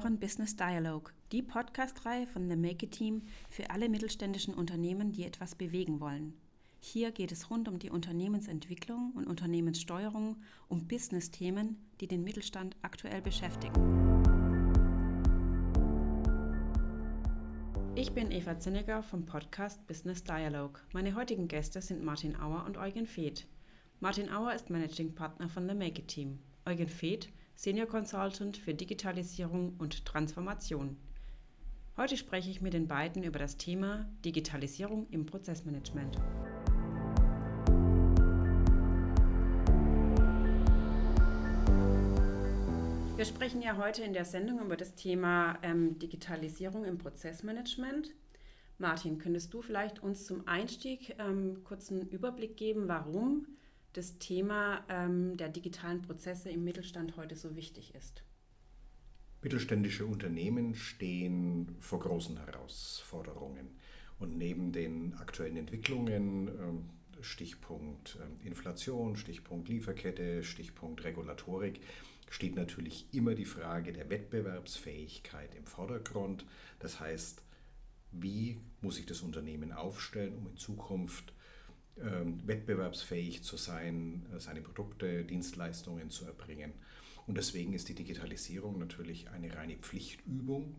Hören Business Dialogue, die Podcast-Reihe von The Make It Team für alle mittelständischen Unternehmen, die etwas bewegen wollen. Hier geht es rund um die Unternehmensentwicklung und Unternehmenssteuerung, um Business-Themen, die den Mittelstand aktuell beschäftigen. Ich bin Eva Zinneger vom Podcast Business Dialogue. Meine heutigen Gäste sind Martin Auer und Eugen Feeth. Martin Auer ist Managing Partner von The Make It Team. Eugen Feeth, Senior Consultant für Digitalisierung und Transformation. Heute spreche ich mit den beiden über das Thema Digitalisierung im Prozessmanagement. Wir sprechen ja heute in der Sendung über das Thema ähm, Digitalisierung im Prozessmanagement. Martin, könntest du vielleicht uns zum Einstieg ähm, kurz einen Überblick geben, warum das Thema ähm, der digitalen Prozesse im Mittelstand heute so wichtig ist? Mittelständische Unternehmen stehen vor großen Herausforderungen. Und neben den aktuellen Entwicklungen, ähm, Stichpunkt ähm, Inflation, Stichpunkt Lieferkette, Stichpunkt Regulatorik, steht natürlich immer die Frage der Wettbewerbsfähigkeit im Vordergrund. Das heißt, wie muss sich das Unternehmen aufstellen, um in Zukunft wettbewerbsfähig zu sein, äh, seine Produkte, Dienstleistungen zu erbringen. Und deswegen ist die Digitalisierung natürlich eine reine Pflichtübung.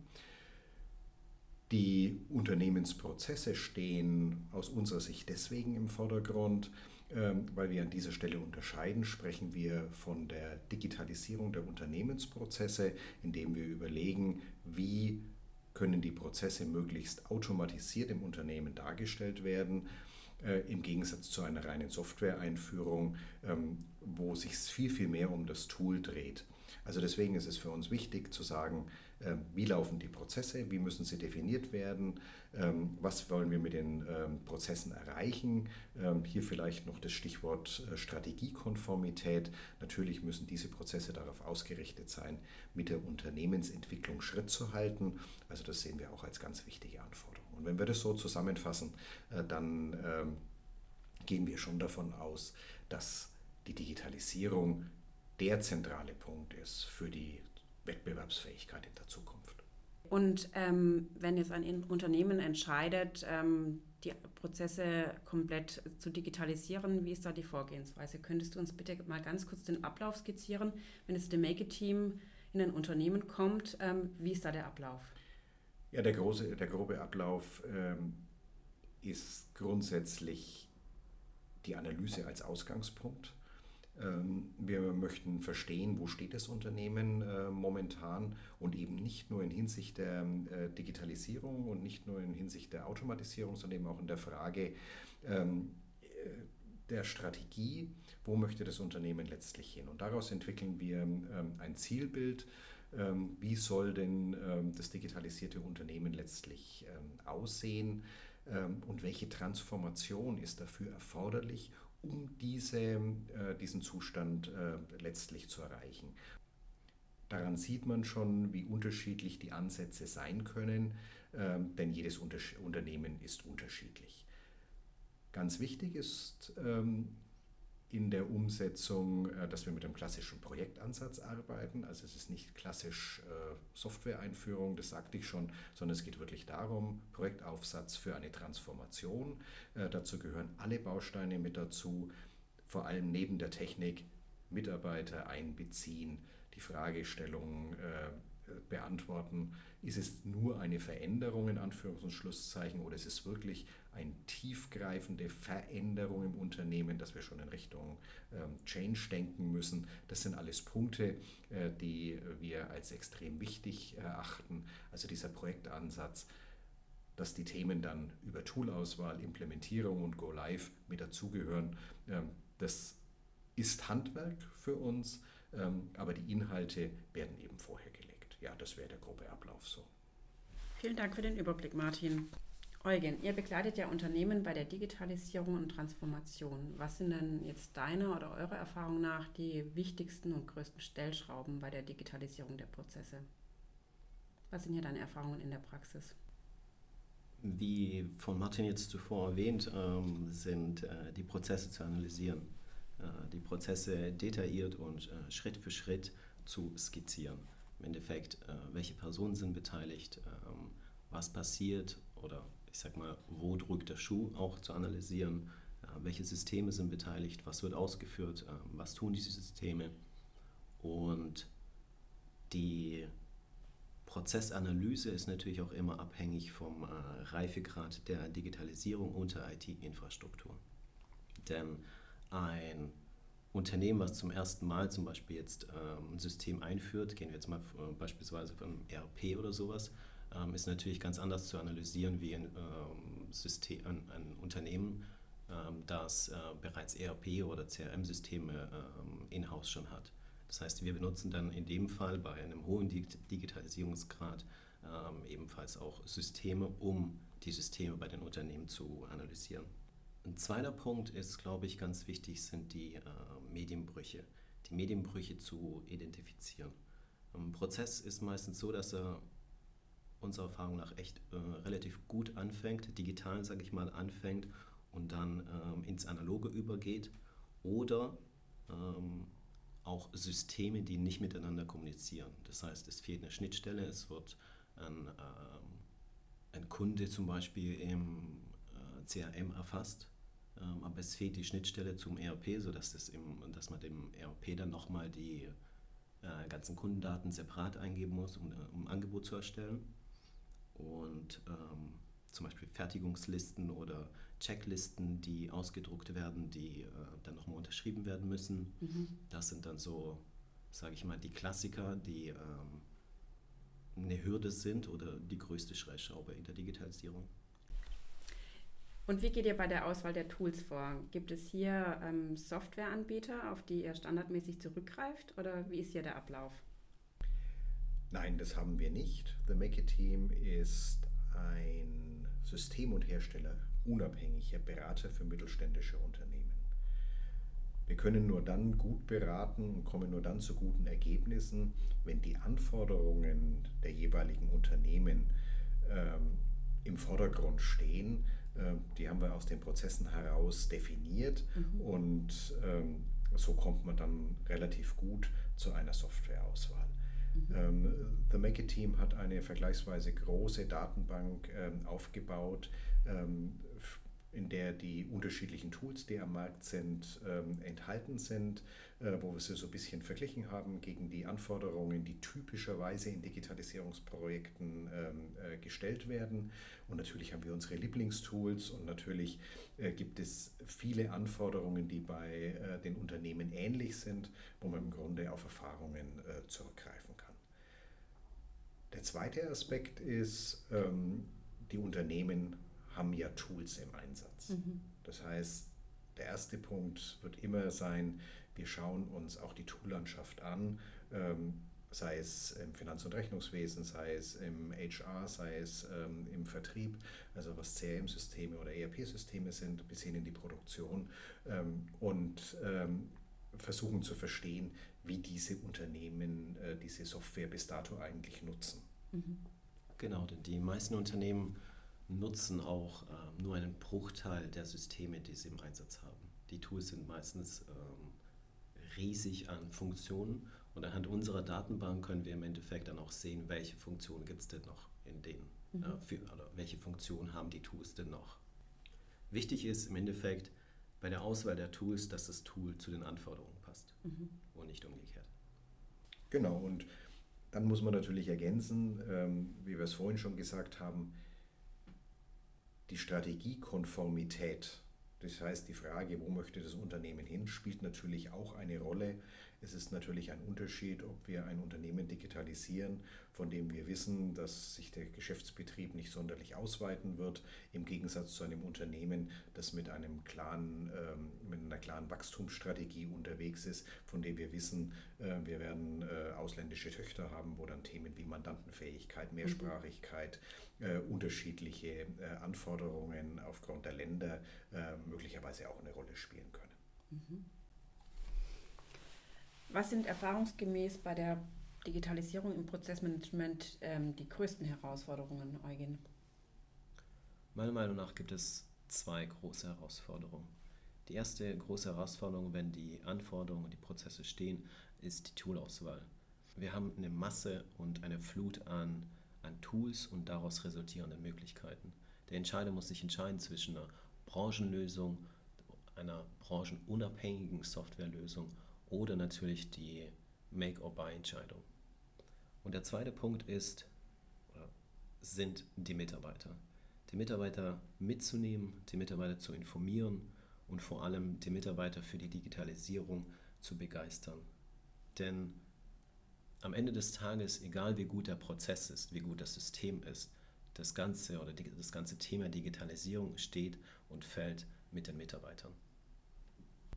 Die Unternehmensprozesse stehen aus unserer Sicht deswegen im Vordergrund, ähm, weil wir an dieser Stelle unterscheiden, sprechen wir von der Digitalisierung der Unternehmensprozesse, indem wir überlegen, wie können die Prozesse möglichst automatisiert im Unternehmen dargestellt werden, im Gegensatz zu einer reinen Software-Einführung, ähm, wo sich viel, viel mehr um das Tool dreht. Also deswegen ist es für uns wichtig zu sagen, ähm, wie laufen die Prozesse, wie müssen sie definiert werden, ähm, was wollen wir mit den Prozessen erreichen. Hier vielleicht noch das Stichwort äh, Strategiekonformität. Natürlich müssen diese Prozesse darauf ausgerichtet sein, mit der Unternehmensentwicklung Schritt zu halten. Also das sehen wir auch als ganz wichtige Anforderung. Und wenn wir das so zusammenfassen, äh, dann gehen wir schon davon aus, dass die Digitalisierung der zentrale Punkt ist für die Wettbewerbsfähigkeit in der Zukunft. Und ähm, wenn jetzt ein Unternehmen entscheidet, ähm, die Prozesse komplett zu digitalisieren, wie ist da die Vorgehensweise? Könntest du uns bitte mal ganz kurz den Ablauf skizzieren, wenn jetzt das Make-It-Team in ein Unternehmen kommt, ähm, wie ist da der Ablauf? Ja, der, große, der grobe Ablauf ähm, ist grundsätzlich die Analyse als Ausgangspunkt. Ähm, wir möchten verstehen, wo steht das Unternehmen äh, momentan und eben nicht nur in Hinsicht der äh, Digitalisierung und nicht nur in Hinsicht der Automatisierung, sondern eben auch in der Frage ähm, äh, der Strategie, wo möchte das Unternehmen letztlich hin. Und daraus entwickeln wir ähm, ein Zielbild, wie soll denn das digitalisierte Unternehmen letztlich aussehen und welche Transformation ist dafür erforderlich, um diese, äh, diesen Zustand äh, letztlich zu erreichen. Daran sieht man schon, wie unterschiedlich die Ansätze sein können, denn jedes Unter Unternehmen ist unterschiedlich. Ganz wichtig ist ähm, in der Umsetzung, äh, dass wir mit einem klassischen Projektansatz arbeiten. Also es ist nicht klassisch äh, Software-Einführung, das sagte ich schon, sondern es geht wirklich darum, Projektaufsatz für eine Transformation. Äh, dazu gehören alle Bausteine mit dazu, vor allem neben der Technik Mitarbeiter einbeziehen, die Fragestellungen beantworten, ist es nur eine Veränderung in Anführungs- und Schlusszeichen oder ist es wirklich eine tiefgreifende Veränderung im Unternehmen, dass wir schon in Richtung ähm, Change denken müssen. Das sind alles Punkte, äh, die wir als extrem wichtig erachten. Also dieser Projektansatz, dass die Themen dann über Toolauswahl, Implementierung und Go Live mit dazugehören, ähm, das ist Handwerk für uns, ähm, aber die Inhalte werden eben vorher. Ja, das wäre der grobe Ablauf so. Vielen Dank für den Überblick, Martin. Eugen, ihr begleitet ja Unternehmen bei der Digitalisierung und Transformation. Was sind denn jetzt deiner oder eurer Erfahrung nach die wichtigsten und größten Stellschrauben bei der Digitalisierung der Prozesse? Was sind hier deine Erfahrungen in der Praxis? Wie von Martin jetzt zuvor erwähnt, ähm, sind äh, die Prozesse zu analysieren, äh, die Prozesse detailliert und äh, Schritt für Schritt zu skizzieren. Im Endeffekt, äh, welche Personen sind beteiligt, ähm, was passiert oder ich sag mal, wo drückt der Schuh auch zu analysieren, äh, welche Systeme sind beteiligt, was wird ausgeführt, äh, was tun diese Systeme und die Prozessanalyse ist natürlich auch immer abhängig vom Reifegrad der Digitalisierung und der IT-Infrastruktur. Denn ein Unternehmen, was zum ersten Mal zum Beispiel jetzt ähm, ein System einführt, gehen wir jetzt mal äh, beispielsweise von ERP oder sowas, ähm, ist natürlich ganz anders zu analysieren wie ein, ähm, System, ein, ein Unternehmen, ähm, das äh, bereits ERP oder CRM-Systeme ähm, in-house schon hat. Das heißt, wir benutzen dann in dem Fall bei einem hohen Digitalisierungsgrad ähm, ebenfalls auch Systeme, um die Systeme bei den Unternehmen zu analysieren. Ein zweiter Punkt ist, glaube ich, ganz wichtig, sind die äh, Medienbrüche. Die Medienbrüche zu identifizieren. Ein Prozess ist meistens so, dass er unserer Erfahrung nach echt äh, relativ gut anfängt, digital, sage ich mal, anfängt und dann ähm, ins Analoge übergeht oder ähm, auch Systeme, die nicht miteinander kommunizieren. Das heißt, es fehlt eine Schnittstelle, es wird ein, ähm, ein Kunde zum Beispiel im äh, CRM erfasst, aber es fehlt die Schnittstelle zum ERP, sodass das im, dass man dem ERP dann nochmal die äh, ganzen Kundendaten separat eingeben muss, um, um ein Angebot zu erstellen. Und ähm, zum Beispiel Fertigungslisten oder Checklisten, die ausgedruckt werden, die äh, dann nochmal unterschrieben werden müssen. Mhm. Das sind dann so, sage ich mal, die Klassiker, die ähm, eine Hürde sind oder die größte Schreibschraube in der Digitalisierung. Und wie geht ihr bei der Auswahl der Tools vor? Gibt es hier ähm, Softwareanbieter, auf die ihr standardmäßig zurückgreift oder wie ist hier der Ablauf? Nein, das haben wir nicht. The Make It Team ist ein System- und Hersteller unabhängiger Berater für mittelständische Unternehmen. Wir können nur dann gut beraten und kommen nur dann zu guten Ergebnissen, wenn die Anforderungen der jeweiligen Unternehmen ähm, im Vordergrund stehen. Ähm, die haben wir aus den Prozessen heraus definiert mhm. und ähm, so kommt man dann relativ gut zu einer Softwareauswahl. Mhm. Ähm, The Make It Team hat eine vergleichsweise große Datenbank ähm, aufgebaut, ähm, in der die unterschiedlichen Tools, die am Markt sind, ähm, enthalten sind, äh, wo wir sie so ein bisschen verglichen haben gegen die Anforderungen, die typischerweise in Digitalisierungsprojekten ähm, äh, gestellt werden. Und natürlich haben wir unsere Lieblingstools und natürlich äh, gibt es viele Anforderungen, die bei den Unternehmen ähnlich sind, wo man im Grunde auf Erfahrungen zurückgreifen kann. Der zweite Aspekt ist, ähm, die Unternehmen haben ja Tools im Einsatz. Mhm. Das heißt, der erste Punkt wird immer sein, wir schauen uns auch die Toollandschaft an, ähm, sei es im Finanz- und Rechnungswesen, sei es im HR, sei es ähm, im Vertrieb, also was CRM-Systeme oder ERP-Systeme sind, bis hin in die Produktion ähm, und ähm, versuchen zu verstehen, wie diese Unternehmen äh, diese Software bis dato eigentlich nutzen. Mhm. Genau, denn die meisten Unternehmen nutzen auch ähm, nur einen Bruchteil der Systeme, die sie im Einsatz haben. Die Tools sind meistens ähm, riesig an Funktionen und anhand unserer Datenbank können wir im Endeffekt dann auch sehen, welche Funktionen gibt es denn noch in denen. Mhm. Äh, für, oder welche Funktionen haben die Tools denn noch. Wichtig ist im Endeffekt bei der Auswahl der Tools, dass das Tool zu den Anforderungen passt mhm. und nicht umgekehrt. Genau, und dann muss man natürlich ergänzen, ähm, wie wir es vorhin schon gesagt haben, die Strategiekonformität, das heißt die Frage, wo möchte das Unternehmen hin, spielt natürlich auch eine Rolle. Es ist natürlich ein Unterschied, ob wir ein Unternehmen digitalisieren, von dem wir wissen, dass sich der Geschäftsbetrieb nicht sonderlich ausweiten wird, im Gegensatz zu einem Unternehmen, das mit, einem klaren, ähm, mit einer klaren Wachstumsstrategie unterwegs ist, von dem wir wissen, äh, wir werden äh, ausländische Töchter haben, wo dann Themen wie Mandantenfähigkeit, Mehrsprachigkeit, äh, unterschiedliche Anforderungen aufgrund der Länder möglicherweise auch eine Rolle spielen können. Mhm. Was sind erfahrungsgemäß bei der Digitalisierung im Prozessmanagement ähm, die größten Herausforderungen, Eugen? Meiner Meinung nach gibt es zwei große Herausforderungen. Die erste große Herausforderung, wenn die Anforderungen und die Prozesse stehen, ist die Toolauswahl. Wir haben eine Masse und eine Flut an, an Tools und daraus resultierenden Möglichkeiten. Der Entscheider muss sich entscheiden zwischen einer Branchenlösung, einer branchenunabhängigen Softwarelösung oder natürlich die Make-or-Buy-Entscheidung. Und der zweite Punkt ist, sind die Mitarbeiter. Die Mitarbeiter mitzunehmen, die Mitarbeiter zu informieren und vor allem die Mitarbeiter für die Digitalisierung zu begeistern. Denn am Ende des Tages, egal wie gut der Prozess ist, wie gut das System ist, das ganze oder das ganze Thema Digitalisierung steht und fällt mit den Mitarbeitern.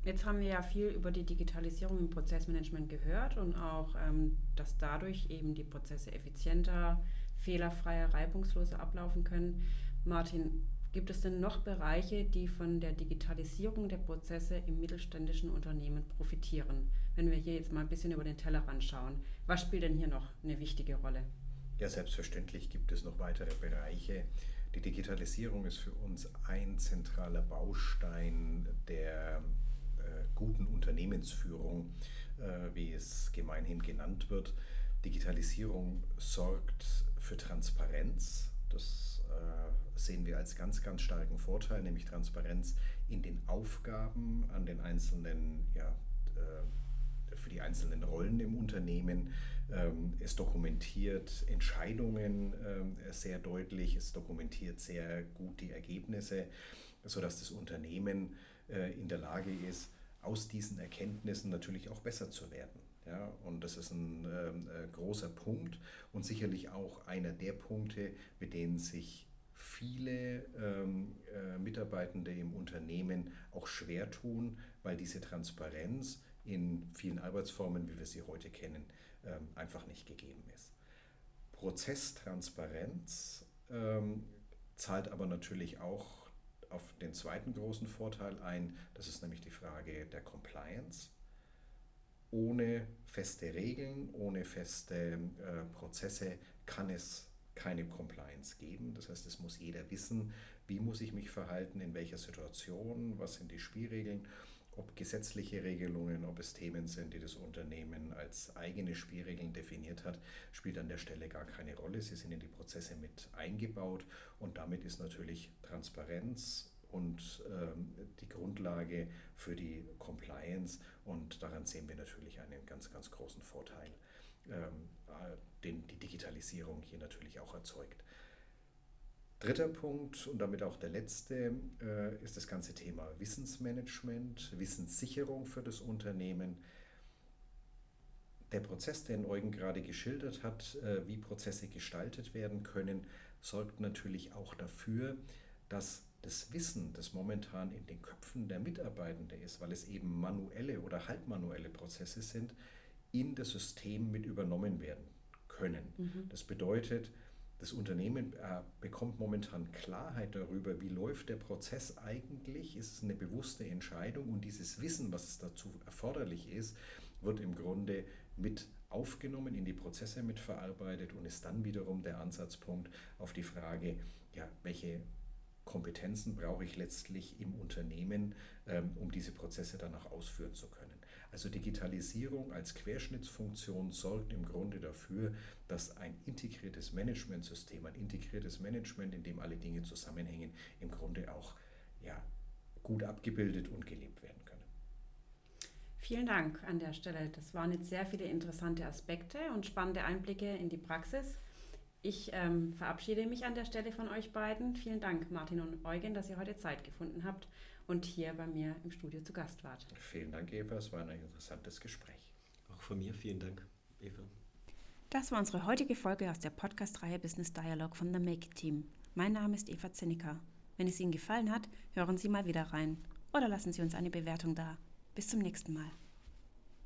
Jetzt haben wir ja viel über die Digitalisierung im Prozessmanagement gehört und auch, ähm, dass dadurch eben die Prozesse effizienter, fehlerfreier, reibungsloser ablaufen können. Martin, gibt es denn noch Bereiche, die von der Digitalisierung der Prozesse im mittelständischen Unternehmen profitieren? Wenn wir hier jetzt mal ein bisschen über den Tellerrand schauen, was spielt denn hier noch eine wichtige Rolle? Ja, selbstverständlich gibt es noch weitere Bereiche. Die Digitalisierung ist für uns ein zentraler Baustein der guten Unternehmensführung, äh, wie es gemeinhin genannt wird. Digitalisierung sorgt für Transparenz. Das äh, sehen wir als ganz, ganz starken Vorteil, nämlich Transparenz in den Aufgaben an den einzelnen ja, für die einzelnen Rollen im Unternehmen. Ähm, es dokumentiert Entscheidungen sehr deutlich, es dokumentiert sehr gut die Ergebnisse, sodass das Unternehmen äh, in der Lage ist, aus diesen Erkenntnissen natürlich auch besser zu werden. Ja, und das ist ein ähm, äh, großer Punkt und sicherlich auch einer der Punkte, mit denen sich viele ähm, äh, Mitarbeitende im Unternehmen auch schwer tun, weil diese Transparenz in vielen Arbeitsformen, wie wir sie heute kennen, ähm, einfach nicht gegeben ist. Prozesstransparenz ähm, zahlt aber natürlich auch auf den zweiten großen Vorteil ein, das ist nämlich die Frage der Compliance. Ohne feste Regeln, ohne feste äh, Prozesse kann es keine Compliance geben. Das heißt, es muss jeder wissen, wie muss ich mich verhalten, in welcher Situation, was sind die Spielregeln ob gesetzliche Regelungen, ob es Themen sind, die das Unternehmen als eigene Spielregeln definiert hat, spielt an der Stelle gar keine Rolle. Sie sind in die Prozesse mit eingebaut und damit ist natürlich Transparenz und ähm, die Grundlage für die Compliance und daran sehen wir natürlich einen ganz, ganz großen Vorteil, ähm, äh, den die Digitalisierung hier natürlich auch erzeugt. Dritter Punkt und damit auch der letzte äh, ist das ganze Thema Wissensmanagement, Wissenssicherung für das Unternehmen. Der Prozess, den Eugen gerade geschildert hat, äh, wie Prozesse gestaltet werden können, sorgt natürlich auch dafür, dass das Wissen, das momentan in den Köpfen der Mitarbeitenden ist, weil es eben manuelle oder halbmanuelle Prozesse sind, in das System mit übernommen werden können. Mhm. Das bedeutet, das Unternehmen äh, bekommt momentan Klarheit darüber, wie läuft der Prozess eigentlich. Ist es eine bewusste Entscheidung und dieses Wissen, was es dazu erforderlich ist, wird im Grunde mit aufgenommen, in die Prozesse mitverarbeitet und ist dann wiederum der Ansatzpunkt auf die Frage, ja, welche Kompetenzen brauche ich letztlich im Unternehmen, ähm, um diese Prozesse dann auch ausführen zu können. Also Digitalisierung als Querschnittsfunktion sorgt im Grunde dafür, dass ein integriertes Managementsystem, ein integriertes Management, in dem alle Dinge zusammenhängen, im Grunde auch ja, gut abgebildet und gelebt werden können. Vielen Dank an der Stelle. Das waren jetzt sehr viele interessante Aspekte und spannende Einblicke in die Praxis. Ich ähm, verabschiede mich an der Stelle von euch beiden. Vielen Dank, Martin und Eugen, dass ihr heute Zeit gefunden habt und hier bei mir im Studio zu Gast wart. Vielen Dank, Eva. Es war ein interessantes Gespräch. Auch von mir vielen Dank, Eva. Das war unsere heutige Folge aus der Podcast-Reihe Business Dialog von The Make It Team. Mein Name ist Eva Zinnecker. Wenn es Ihnen gefallen hat, hören Sie mal wieder rein oder lassen Sie uns eine Bewertung da. Bis zum nächsten Mal.